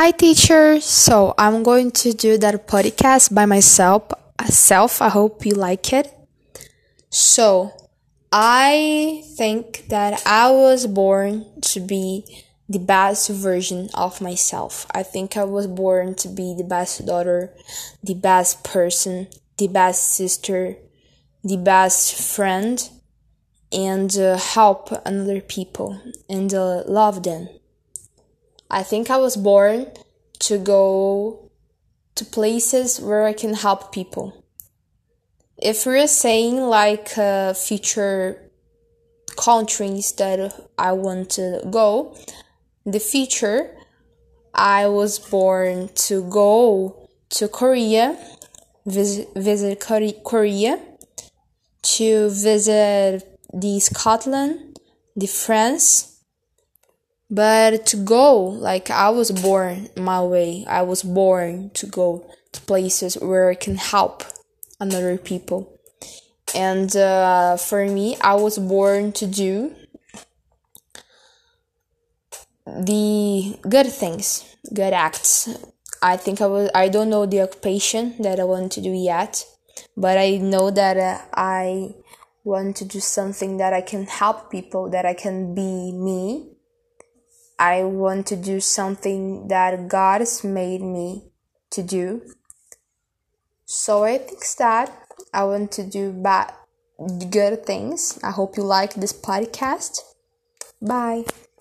Hi, teacher. So I'm going to do that podcast by myself. Self. I hope you like it. So I think that I was born to be the best version of myself. I think I was born to be the best daughter, the best person, the best sister, the best friend, and uh, help another people and uh, love them. I think I was born to go to places where I can help people. If we're saying like uh, future countries that I want to go, the future I was born to go to Korea, visit, visit Korea, to visit the Scotland, the France, but to go like i was born my way. I was born to go to places where i can help another people. And uh, for me i was born to do the good things good acts. I think i was i don't know the occupation that i want to do yet but i know that uh, i want to do something that i can help people that i can be me I want to do something that God has made me to do. So I think that I want to do bad good things. I hope you like this podcast. Bye.